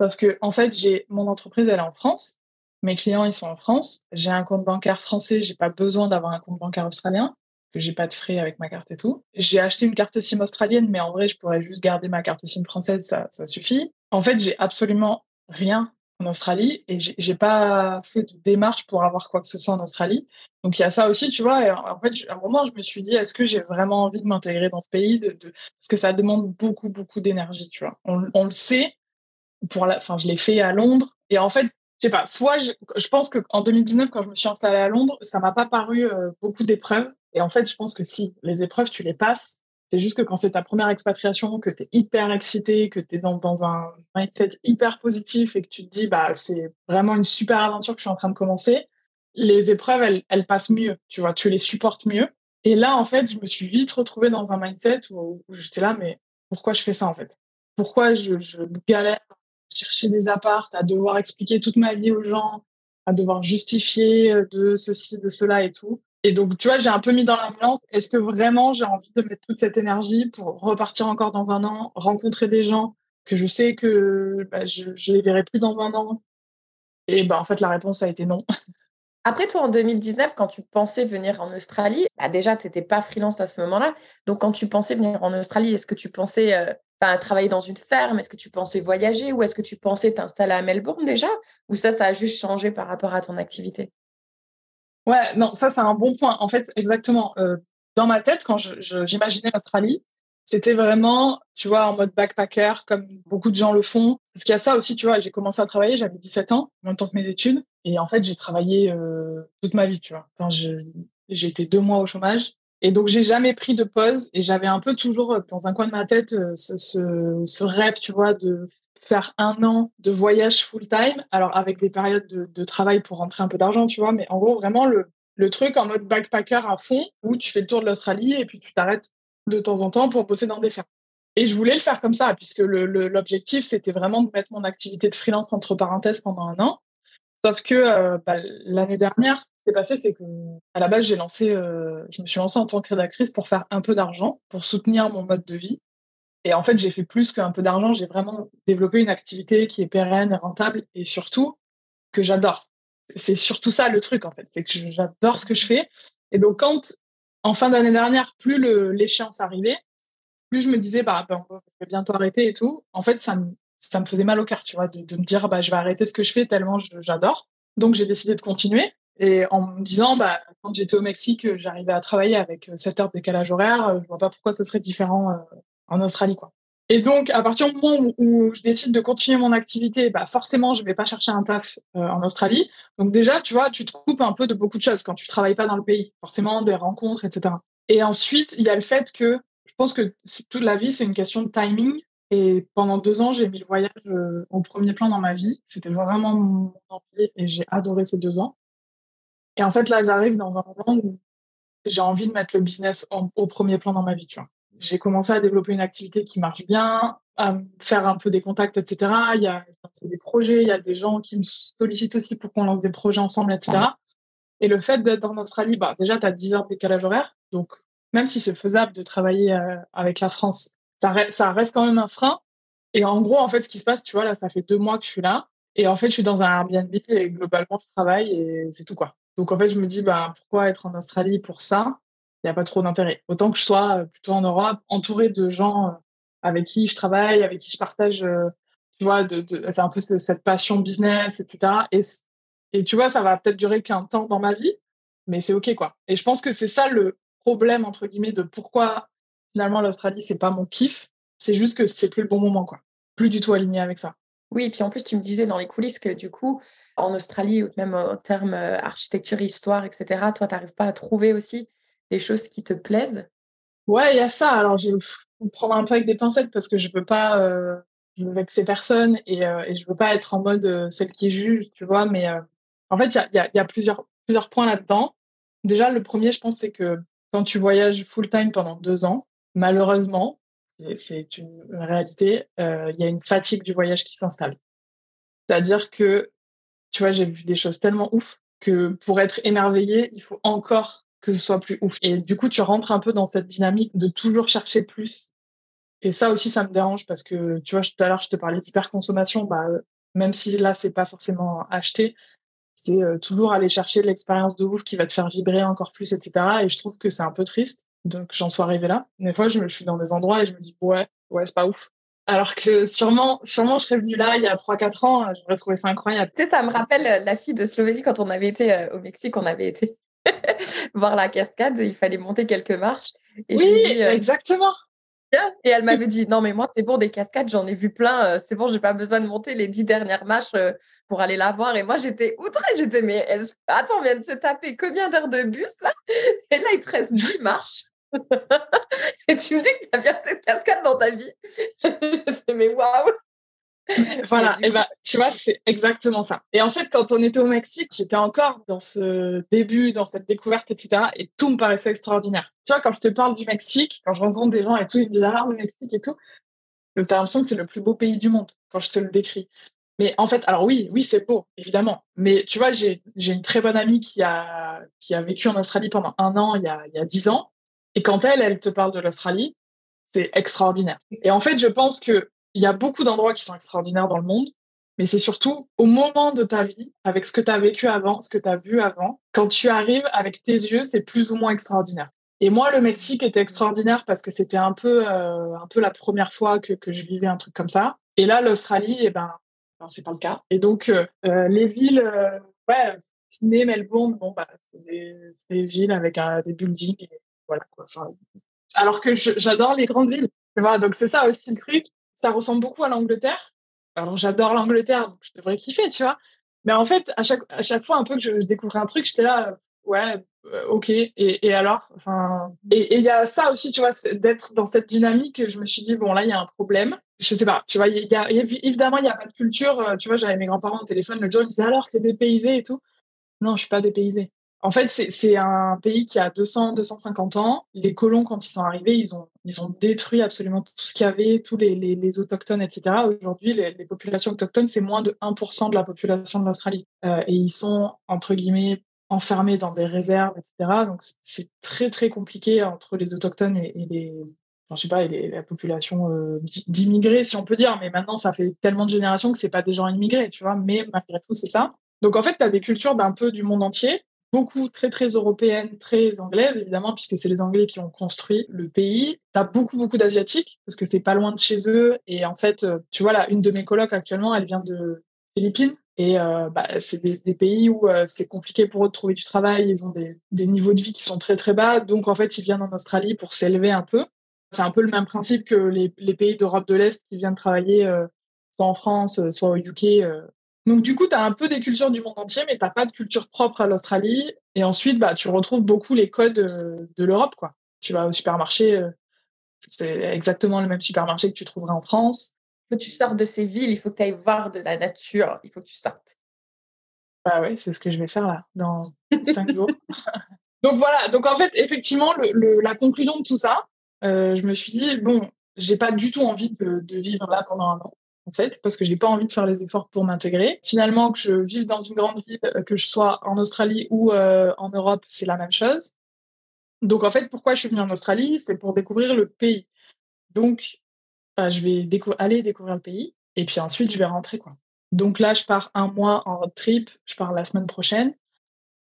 Sauf que, en fait, j'ai mon entreprise, elle est en France. Mes clients, ils sont en France. J'ai un compte bancaire français. J'ai pas besoin d'avoir un compte bancaire australien que j'ai pas de frais avec ma carte et tout. J'ai acheté une carte SIM australienne, mais en vrai, je pourrais juste garder ma carte SIM française, ça, ça suffit. En fait, j'ai absolument rien en Australie et j'ai pas fait de démarche pour avoir quoi que ce soit en Australie. Donc il y a ça aussi, tu vois. Et en fait, à un moment, je me suis dit, est-ce que j'ai vraiment envie de m'intégrer dans ce pays de, de... Parce que ça demande beaucoup, beaucoup d'énergie, tu vois. On, le sait. Pour la... Enfin, je l'ai fait à Londres. Et en fait, je sais pas, soit je, je pense qu'en 2019, quand je me suis installée à Londres, ça m'a pas paru euh, beaucoup d'épreuves. Et en fait, je pense que si les épreuves, tu les passes, c'est juste que quand c'est ta première expatriation, que tu es hyper excité, que tu es dans, un mindset hyper positif et que tu te dis, bah, c'est vraiment une super aventure que je suis en train de commencer, les épreuves, elles, passent mieux, tu vois, tu les supportes mieux. Et là, en fait, je me suis vite retrouvée dans un mindset où, j'étais là, mais pourquoi je fais ça, en fait? Pourquoi je, je galère à chercher des appartes, à devoir expliquer toute ma vie aux gens, à devoir justifier de ceci, de cela et tout? Et donc, tu vois, j'ai un peu mis dans la balance, est-ce que vraiment j'ai envie de mettre toute cette énergie pour repartir encore dans un an, rencontrer des gens que je sais que bah, je ne les verrai plus dans un an? Et bah, en fait, la réponse a été non. (laughs) Après, toi, en 2019, quand tu pensais venir en Australie, bah déjà, tu n'étais pas freelance à ce moment-là. Donc, quand tu pensais venir en Australie, est-ce que tu pensais euh, travailler dans une ferme? Est-ce que tu pensais voyager? Ou est-ce que tu pensais t'installer à Melbourne déjà? Ou ça, ça a juste changé par rapport à ton activité? Ouais, non, ça, c'est un bon point. En fait, exactement. Euh, dans ma tête, quand j'imaginais l'Australie, c'était vraiment, tu vois, en mode backpacker, comme beaucoup de gens le font. Parce qu'il y a ça aussi, tu vois, j'ai commencé à travailler, j'avais 17 ans, en même temps que mes études. Et en fait, j'ai travaillé euh, toute ma vie, tu vois. Quand j'ai été deux mois au chômage. Et donc, j'ai jamais pris de pause. Et j'avais un peu toujours euh, dans un coin de ma tête ce, ce, ce, rêve, tu vois, de faire un an de voyage full-time. Alors, avec des périodes de, travail pour rentrer un peu d'argent, tu vois. Mais en gros, vraiment, le, le truc en mode backpacker à fond, où tu fais le tour de l'Australie et puis tu t'arrêtes de temps en temps pour bosser dans des fermes. Et je voulais le faire comme ça, puisque l'objectif, c'était vraiment de mettre mon activité de freelance entre parenthèses pendant un an. Sauf que euh, bah, l'année dernière, ce qui s'est passé, c'est que à la base, j'ai lancé, euh, je me suis lancée en tant que rédactrice pour faire un peu d'argent, pour soutenir mon mode de vie. Et en fait, j'ai fait plus qu'un peu d'argent. J'ai vraiment développé une activité qui est pérenne, rentable, et surtout que j'adore. C'est surtout ça le truc en fait, c'est que j'adore ce que je fais. Et donc quand en fin d'année dernière, plus l'échéance arrivait, plus je me disais, bah, bah, je vais bientôt arrêter et tout. En fait, ça me, ça me faisait mal au cœur, tu vois, de, me dire, bah, je vais arrêter ce que je fais tellement j'adore. Donc, j'ai décidé de continuer. Et en me disant, bah, quand j'étais au Mexique, j'arrivais à travailler avec 7 heures de décalage horaire. Je vois pas pourquoi ce serait différent euh, en Australie, quoi. Et donc, à partir du moment où, je décide de continuer mon activité, bah forcément, je vais pas chercher un taf euh, en Australie. Donc déjà, tu vois, tu te coupes un peu de beaucoup de choses quand tu travailles pas dans le pays. Forcément, des rencontres, etc. Et ensuite, il y a le fait que je pense que toute la vie, c'est une question de timing. Et pendant deux ans, j'ai mis le voyage euh, au premier plan dans ma vie. C'était vraiment mon envie et j'ai adoré ces deux ans. Et en fait, là, j'arrive dans un moment où j'ai envie de mettre le business au premier plan dans ma vie, tu vois j'ai commencé à développer une activité qui marche bien, à faire un peu des contacts, etc. Il y a des projets, il y a des gens qui me sollicitent aussi pour qu'on lance des projets ensemble, etc. Et le fait d'être en Australie, bah, déjà, tu as 10 heures de décalage horaire. Donc, même si c'est faisable de travailler euh, avec la France, ça, ça reste quand même un frein. Et en gros, en fait, ce qui se passe, tu vois, là, ça fait deux mois que je suis là. Et en fait, je suis dans un Airbnb et globalement, je travaille et c'est tout, quoi. Donc, en fait, je me dis, bah, pourquoi être en Australie pour ça? Il n'y a pas trop d'intérêt. Autant que je sois euh, plutôt en Europe, entourée de gens euh, avec qui je travaille, avec qui je partage, euh, tu vois, c'est un peu cette passion business, etc. Et, et tu vois, ça va peut-être durer qu'un temps dans ma vie, mais c'est OK, quoi. Et je pense que c'est ça le problème, entre guillemets, de pourquoi finalement l'Australie, c'est pas mon kiff. C'est juste que c'est plus le bon moment, quoi. Plus du tout aligné avec ça. Oui, et puis en plus, tu me disais dans les coulisses que du coup, en Australie, ou même en termes architecture, histoire, etc., toi, tu n'arrives pas à trouver aussi des choses qui te plaisent? Ouais, il y a ça. Alors, je vais prendre un peu avec des pincettes parce que je veux pas euh, je veux vexer personne et, euh, et je veux pas être en mode euh, celle qui juge, tu vois. Mais euh, en fait, il y a, plusieurs, plusieurs points là-dedans. Déjà, le premier, je pense, c'est que quand tu voyages full-time pendant deux ans, malheureusement, c'est une réalité, il y a une fatigue du voyage qui s'installe. C'est-à-dire que, tu vois, j'ai vu des choses tellement ouf que pour être émerveillé, il faut encore que ce soit plus ouf. Et du coup, tu rentres un peu dans cette dynamique de toujours chercher plus. Et ça aussi, ça me dérange parce que, tu vois, tout à l'heure, je te parlais d'hyperconsommation. Bah, même si là, c'est pas forcément acheté, c'est euh, toujours aller chercher l'expérience de ouf qui va te faire vibrer encore plus, etc. Et je trouve que c'est un peu triste. Donc, j'en suis arrivée là. Des fois, je, me, suis dans des endroits et je me dis, ouais, ouais, c'est pas ouf. Alors que sûrement, sûrement, je serais venue là il y a 3-4 ans, j'aurais trouvé ça incroyable. Tu sais, ça me rappelle euh, la fille de Slovénie quand on avait été euh, au Mexique, on avait été (laughs) voir la cascade, il fallait monter quelques marches. Et oui, euh, exactement. Et elle m'avait (laughs) dit non mais moi c'est bon des cascades j'en ai vu plein euh, c'est bon j'ai pas besoin de monter les dix dernières marches euh, pour aller la voir. Et moi j'étais outrée j'étais mais elle... attends on vient de se taper combien d'heures de bus là? (laughs) Et là il te reste dix marches. Et tu me dis que tu as bien cette cascade dans ta vie. Mais waouh (laughs) voilà, et bah, tu vois, c'est exactement ça. Et en fait, quand on était au Mexique, j'étais encore dans ce début, dans cette découverte, etc. Et tout me paraissait extraordinaire. Tu vois, quand je te parle du Mexique, quand je rencontre des gens et tout, ils me disent Ah, le Mexique et tout, tu as l'impression que c'est le plus beau pays du monde quand je te le décris. Mais en fait, alors oui, oui, c'est beau, évidemment. Mais tu vois, j'ai une très bonne amie qui a, qui a vécu en Australie pendant un an, il y a, il y a dix ans. Et quand elle, elle te parle de l'Australie, c'est extraordinaire. Et en fait, je pense que il y a beaucoup d'endroits qui sont extraordinaires dans le monde, mais c'est surtout au moment de ta vie, avec ce que tu as vécu avant, ce que tu as vu avant. Quand tu arrives avec tes yeux, c'est plus ou moins extraordinaire. Et moi, le Mexique était extraordinaire parce que c'était un peu, euh, un peu la première fois que, je vivais un truc comme ça. Et là, l'Australie, eh ben, ben c'est pas le cas. Et donc, euh, euh les villes, euh, ouais, Sydney, Melbourne, bon, bah, c'est des, villes avec des buildings. Voilà, alors que j'adore les grandes villes. Donc c'est ça aussi le truc. Ça ressemble beaucoup à l'Angleterre. Alors j'adore l'Angleterre, donc je devrais kiffer, tu vois. Mais en fait, à chaque, à chaque fois un peu que je découvrais un truc, j'étais là, ouais, euh, ok. Et, alors, enfin, et il y a ça aussi, tu vois, d'être dans cette dynamique. Je me suis dit bon là, il y a un problème. Je sais pas, tu vois, y a, évidemment il y a pas de culture. Euh, tu vois, j'avais mes grands-parents au téléphone le jour, ils me disaient alors t'es dépaysé et tout? Non, je suis pas dépaysé. En fait, c'est un pays qui a 200, 250 ans. Les colons, quand ils sont arrivés, ils ont, ils ont détruit absolument tout ce qu'il y avait, tous les, les, les autochtones, etc. Aujourd'hui, les, les, populations autochtones, c'est moins de 1% de la population de l'Australie. Euh, et ils sont, entre guillemets, enfermés dans des réserves, etc. Donc, c'est très, très compliqué entre les autochtones et, les, je sais pas, la population euh, d'immigrés, si on peut dire. Mais maintenant, ça fait tellement de générations que c'est pas des gens immigrés, tu vois. Mais malgré tout, c'est ça. Donc, en fait, tu as des cultures d'un peu du monde entier beaucoup très très européennes, très anglaises évidemment puisque c'est les Anglais qui ont construit le pays. T'as beaucoup beaucoup d'asiatiques parce que c'est pas loin de chez eux et en fait euh, tu vois là une de mes colocs actuellement elle vient de Philippines et euh, bah, c'est des, pays où euh, c'est compliqué pour eux de trouver du travail, ils ont des, niveaux de vie qui sont très très bas donc en fait ils viennent en Australie pour s'élever un peu. C'est un peu le même principe que les, pays d'Europe de l'Est qui viennent travailler soit en France, soit au UK donc, du coup, tu as un peu des cultures du monde entier, mais tu n'as pas de culture propre à l'Australie. Et ensuite, bah, tu retrouves beaucoup les codes euh, de l'Europe. quoi. Tu vas au supermarché, euh, c'est exactement le même supermarché que tu trouverais en France. Il faut que tu sortes de ces villes, il faut que tu ailles voir de la nature, il faut que tu sortes. Bah oui, c'est ce que je vais faire là, dans cinq jours. (laughs) donc voilà, donc en fait, effectivement, le, la conclusion de tout ça, euh, je me suis dit, bon, j'ai pas du tout envie de, de vivre là pendant un an en fait, parce que j'ai pas envie de faire les efforts pour m'intégrer. Finalement, que je vive dans une grande ville, euh, que je sois en Australie ou euh, en Europe, c'est la même chose. Donc, en fait, pourquoi je suis venue en Australie C'est pour découvrir le pays. Donc, bah, je vais aller découvrir le pays et puis ensuite, je vais rentrer. quoi. Donc là, je pars un mois en road trip. Je pars la semaine prochaine.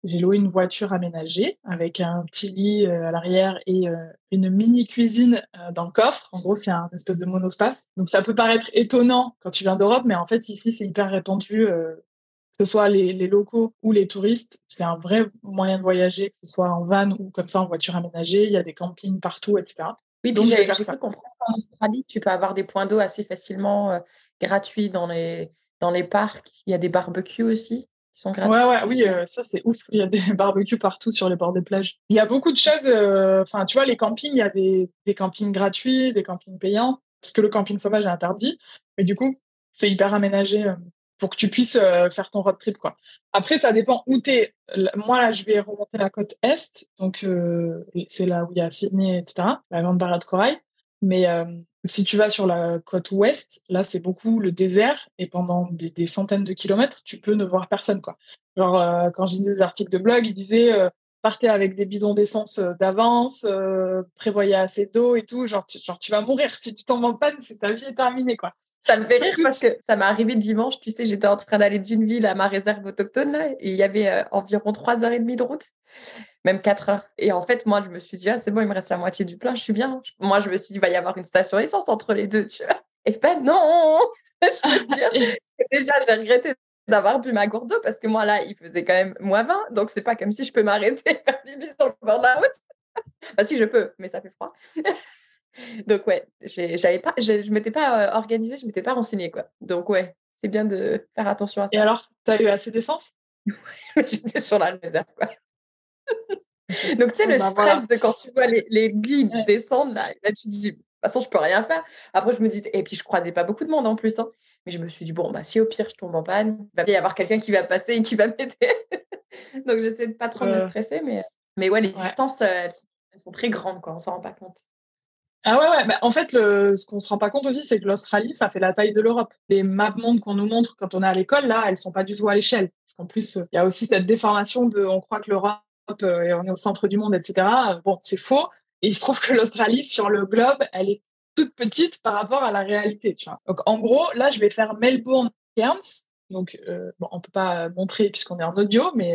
J'ai loué une voiture aménagée avec un petit lit euh, à l'arrière et euh, une mini cuisine euh, dans le coffre. En gros, c'est un espèce de monospace. Donc ça peut paraître étonnant quand tu viens d'Europe, mais en fait ici c'est hyper répandu. que ce soit les, les, locaux ou les touristes, c'est un vrai moyen de voyager, que ce soit en van ou comme ça en voiture aménagée. Il y a des campings partout, etc. Oui, donc j'ai comprendre qu'en Australie, tu peux avoir des points d'eau assez facilement gratuits dans les, dans les parcs. Il y a des barbecues aussi Ouais, ouais, oui, euh, ça c'est ouf. Il y a des (laughs) barbecues partout sur les bords des plages. Il y a beaucoup de choses. Euh, enfin, tu vois, les campings, il y a des, des campings gratuits, des campings payants, parce que le camping sauvage est interdit. Mais du coup, c'est hyper aménagé euh, pour que tu puisses faire ton road trip, quoi. Après, ça dépend où tu es. Moi, là, je vais remonter la côte Est. Donc, c'est là où il y a Sydney, etc. La grande barrière de corail. Mais si tu vas sur la côte ouest, là, c'est beaucoup le désert et pendant des, centaines de kilomètres, tu peux ne voir personne. Genre, quand je lisais des articles de blog, ils disaient partez avec des bidons d'essence d'avance, prévoyez assez d'eau et tout. Genre tu, tu vas mourir. Si tu tombes en panne, ta vie est terminée, quoi. Ça me fait rire parce que ça m'est arrivé dimanche. Tu sais, j'étais en train d'aller d'une ville à ma réserve autochtone là, et il y avait environ trois heures et demie de route même 4 heures. Et en fait, moi, je me suis dit, ah, c'est bon, il me reste la moitié du plein, je suis bien. Moi, je me suis dit, il va y avoir une station essence entre les deux, tu vois. Et ben non (laughs) Je veux dire, déjà, j'ai regretté d'avoir bu ma gourde d'eau parce que moi, là, il faisait quand même moins 20. Donc, c'est pas comme si je peux m'arrêter faire pipi sur le bord de la route. enfin, si, je peux, mais ça fait froid. Donc, ouais, j'avais pas, je ne m'étais pas euh, organisée, je ne m'étais pas renseignée, quoi. Donc, ouais, c'est bien de faire attention à ça. Et alors, tu as eu assez d'essence? (laughs) J'étais sur la réserve, quoi. (laughs) Donc, tu sais, le bah, stress de quand tu vois les, les guides descendre, là, là, tu te dis, de toute façon, je peux rien faire. Après, je me dis, et puis je croisais pas beaucoup de monde en plus. Hein. Mais je me suis dit, bon, bah, si au pire, je tombe en panne, il va bien y avoir quelqu'un qui va passer et qui va m'aider. (laughs) Donc, j'essaie de pas trop me stresser. Mais, mais ouais, les distances, euh, elles, sont très grandes, quoi. On s'en rend pas compte. Ah ouais, ouais. Bah, en fait, le, ce qu'on se rend pas compte aussi, c'est que l'Australie, ça fait la taille de l'Europe. Les maps mondes qu'on nous montre quand on est à l'école, là, elles sont pas du tout à l'échelle. Parce qu'en plus, il y a aussi cette déformation de, on croit que l'Europe euh, et on est au centre du monde, etc. Bon, c'est faux. Et il se trouve que l'Australie, sur le globe, elle est toute petite par rapport à la réalité. Tu vois. Donc, en gros, là, je vais faire Melbourne, Cairns. Donc, bon, on peut pas montrer puisqu'on est en audio, mais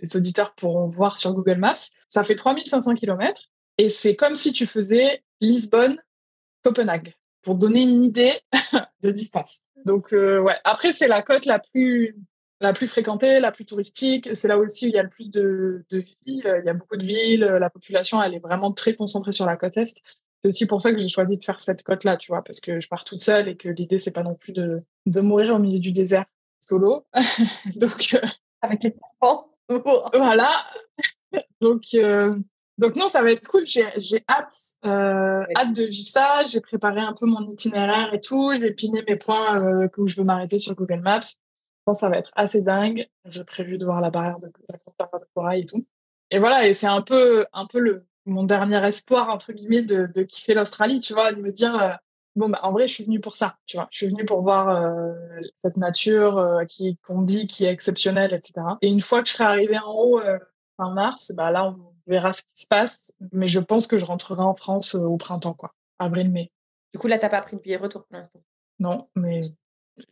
les auditeurs pourront voir sur Google Maps. Ça fait 3500 km et c'est comme si tu faisais Lisbonne-Copenhague pour donner une idée (laughs) de distance. Donc, ouais. Après, c'est la côte la plus la plus fréquentée, la plus touristique. C'est là aussi où il y a le plus de, de vie. Il y a beaucoup de villes. La population, elle est vraiment très concentrée sur la côte est. C'est aussi pour ça que j'ai choisi de faire cette côte-là, tu vois, parce que je pars toute seule et que l'idée, c'est pas non plus de, de mourir au milieu du désert solo. (laughs) Donc, euh, avec les enfants. voilà. donc, euh, donc non, ça va être cool. J'ai hâte, euh, hâte de vivre ça. J'ai préparé un peu mon itinéraire et tout. J'ai piné mes points euh, où je veux m'arrêter sur Google Maps pense ça va être assez dingue. J'ai prévu de voir la barrière de la de corail et tout. Et voilà, et c'est un peu, un peu le, mon dernier espoir, entre guillemets, de, de kiffer l'Australie, tu vois, de me dire, euh, bon, bah, en vrai, je suis venue pour ça, tu vois. Je suis venue pour voir cette nature qui, qu'on dit qui est exceptionnelle, etc. Et une fois que je serai arrivée en haut fin mars, bah, là, on verra ce qui se passe. Mais je pense que je rentrerai en France au printemps, quoi. Avril-mai. Du coup, là, t'as pas pris le billet retour pour l'instant? Non, mais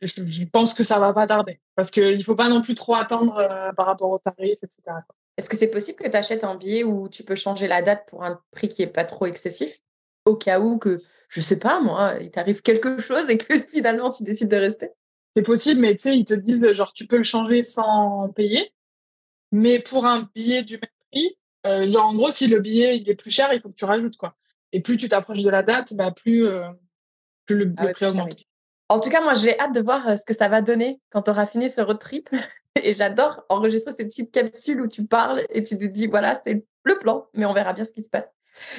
je, pense que ça va pas tarder. Parce qu'il ne faut pas non plus trop attendre euh, par rapport au tarif, etc. Est-ce que c'est possible que tu achètes un billet où tu peux changer la date pour un prix qui n'est pas trop excessif Au cas où que, je sais pas moi, il t'arrive quelque chose et que (laughs) finalement tu décides de rester? C'est possible, mais tu sais, ils te disent genre tu peux le changer sans payer. Mais pour un billet du même prix, euh, genre en gros, si le billet il est plus cher, il faut que tu rajoutes quoi. Et plus tu t'approches de la date, bah, plus, euh, plus le, ah prix augmente. En tout cas, moi, j'ai hâte de voir euh, ce que ça va donner quand tu auras fini ce road trip. (laughs) Et j'adore enregistrer ces petites capsules où tu parles et tu te dis, voilà, c'est le plan, mais on verra bien ce qui se passe.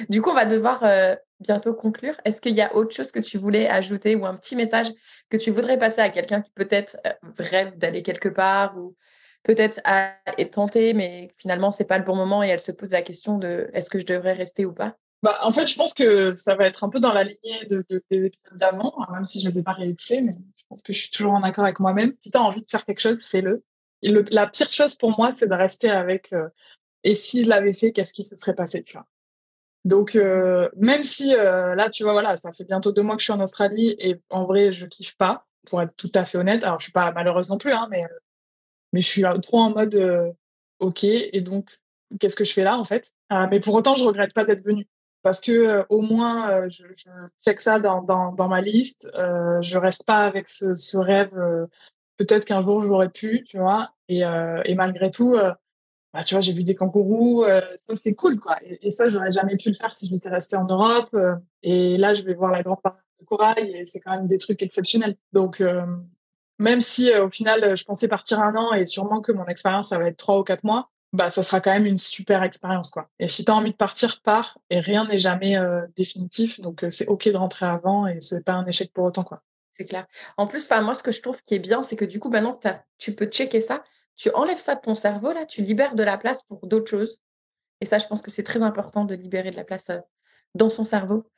Du coup, on va devoir euh, bientôt conclure. Est-ce qu'il y a autre chose que tu voulais ajouter ou un petit message que tu voudrais passer à quelqu'un qui peut-être rêve d'aller quelque part ou peut-être est tenté, mais finalement, ce n'est pas le bon moment et elle se pose la question de est-ce que je devrais rester ou pas? Bah, en fait, je pense que ça va être un peu dans la lignée de, des épisodes d'avant, hein, même si je ne les ai pas réécrits, mais je pense que je suis toujours en accord avec moi-même. Si tu as envie de faire quelque chose, fais-le. la pire chose pour moi, c'est de rester avec euh, et s'il l'avait fait, qu'est-ce qui se serait passé. Donc, euh, même si euh, là, tu vois, voilà, ça fait bientôt deux mois que je suis en Australie et en vrai, je kiffe pas, pour être tout à fait honnête. Alors, je suis pas malheureuse non plus, hein, mais, mais je suis trop en mode OK, et donc, qu'est-ce que je fais là, en fait? Mais pour autant, je regrette pas d'être venue parce que au moins je, je, check ça dans, dans, dans ma liste. Je reste pas avec ce, rêve. Peut-être qu'un jour j'aurais pu, tu vois? Et, malgré tout, bah, tu vois, j'ai vu des kangourous. c'est cool, quoi. Et, et ça, j'aurais jamais pu le faire si j'étais restée en Europe. et là, je vais voir la grande partie de corail et c'est quand même des trucs exceptionnels. Donc même si au final je pensais partir un an et sûrement que mon expérience ça va être trois ou quatre mois, bah, ça sera quand même une super expérience. quoi. Et si tu as envie de partir, pars. Et rien n'est jamais euh, définitif. Donc, euh, c'est OK de rentrer avant et c'est pas un échec pour autant. quoi. C'est clair. En plus, moi, ce que je trouve qui est bien, c'est que du coup, maintenant que tu peux checker ça, tu enlèves ça de ton cerveau, là, tu libères de la place pour d'autres choses. Et ça, je pense que c'est très important de libérer de la place euh, dans son cerveau.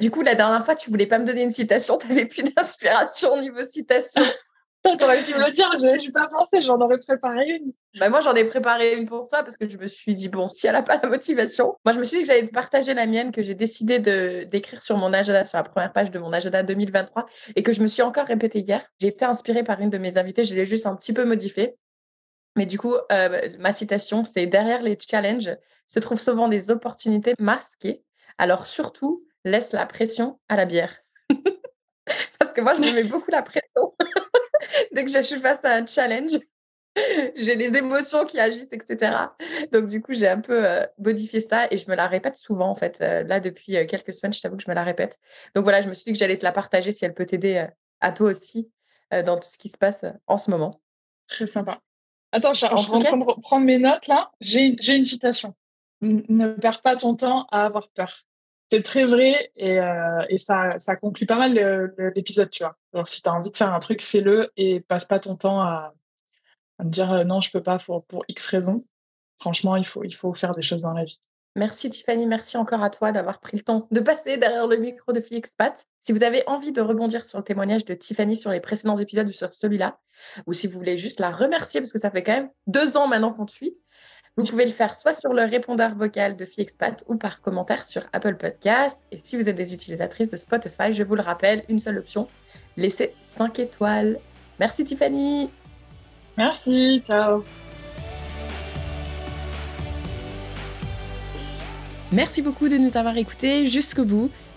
du coup, la dernière fois, tu voulais pas me donner une citation, tu n'avais plus d'inspiration au niveau citation. (laughs) (laughs) T'aurais pu me le dire, je n'ai pas pensé, j'en aurais préparé une. Bah moi, j'en ai préparé une pour toi parce que je me suis dit, bon, si elle n'a pas la motivation, moi, je me suis dit que j'allais partager la mienne, que j'ai décidé d'écrire sur mon agenda, sur la première page de mon agenda 2023 et que je me suis encore répétée hier. J'ai été inspirée par une de mes invitées, je l'ai juste un petit peu modifiée. Mais du coup, euh, ma citation, c'est derrière les challenges se trouvent souvent des opportunités masquées. Alors surtout, laisse la pression à la bière. (laughs) parce que moi, je me mets beaucoup la pression. (laughs) (laughs) Dès que je suis face à un challenge, (laughs) j'ai les émotions qui agissent, etc. Donc, du coup, j'ai un peu euh, modifié ça et je me la répète souvent, en fait. Euh, là, depuis euh, quelques semaines, je t'avoue que je me la répète. Donc, voilà, je me suis dit que j'allais te la partager si elle peut t'aider à toi aussi dans tout ce qui se passe en ce moment. Très sympa. Attends, je, suis en train de reprendre mes notes là. J'ai une citation. Ne perds pas ton temps à avoir peur c'est très vrai et, euh, ça, conclut pas mal l'épisode, tu vois. Alors, si tu as envie de faire un truc, fais-le et passe pas ton temps à, me dire euh, non, je peux pas pour, X raisons. Franchement, il faut, faire des choses dans la vie. Merci Tiffany, merci encore à toi d'avoir pris le temps de passer derrière le micro de Fille Expat. Si vous avez envie de rebondir sur le témoignage de Tiffany sur les précédents épisodes sur celui-là, ou si vous voulez juste la remercier parce que ça fait quand même deux ans maintenant qu'on te suit, vous pouvez le faire soit sur le répondeur vocal de FiExpat ou par commentaire sur Apple Podcast. Et si vous êtes des utilisatrices de Spotify, je vous le rappelle, une seule option, laissez 5 étoiles. Merci Tiffany Merci, ciao. Merci beaucoup de nous avoir écoutés jusqu'au bout.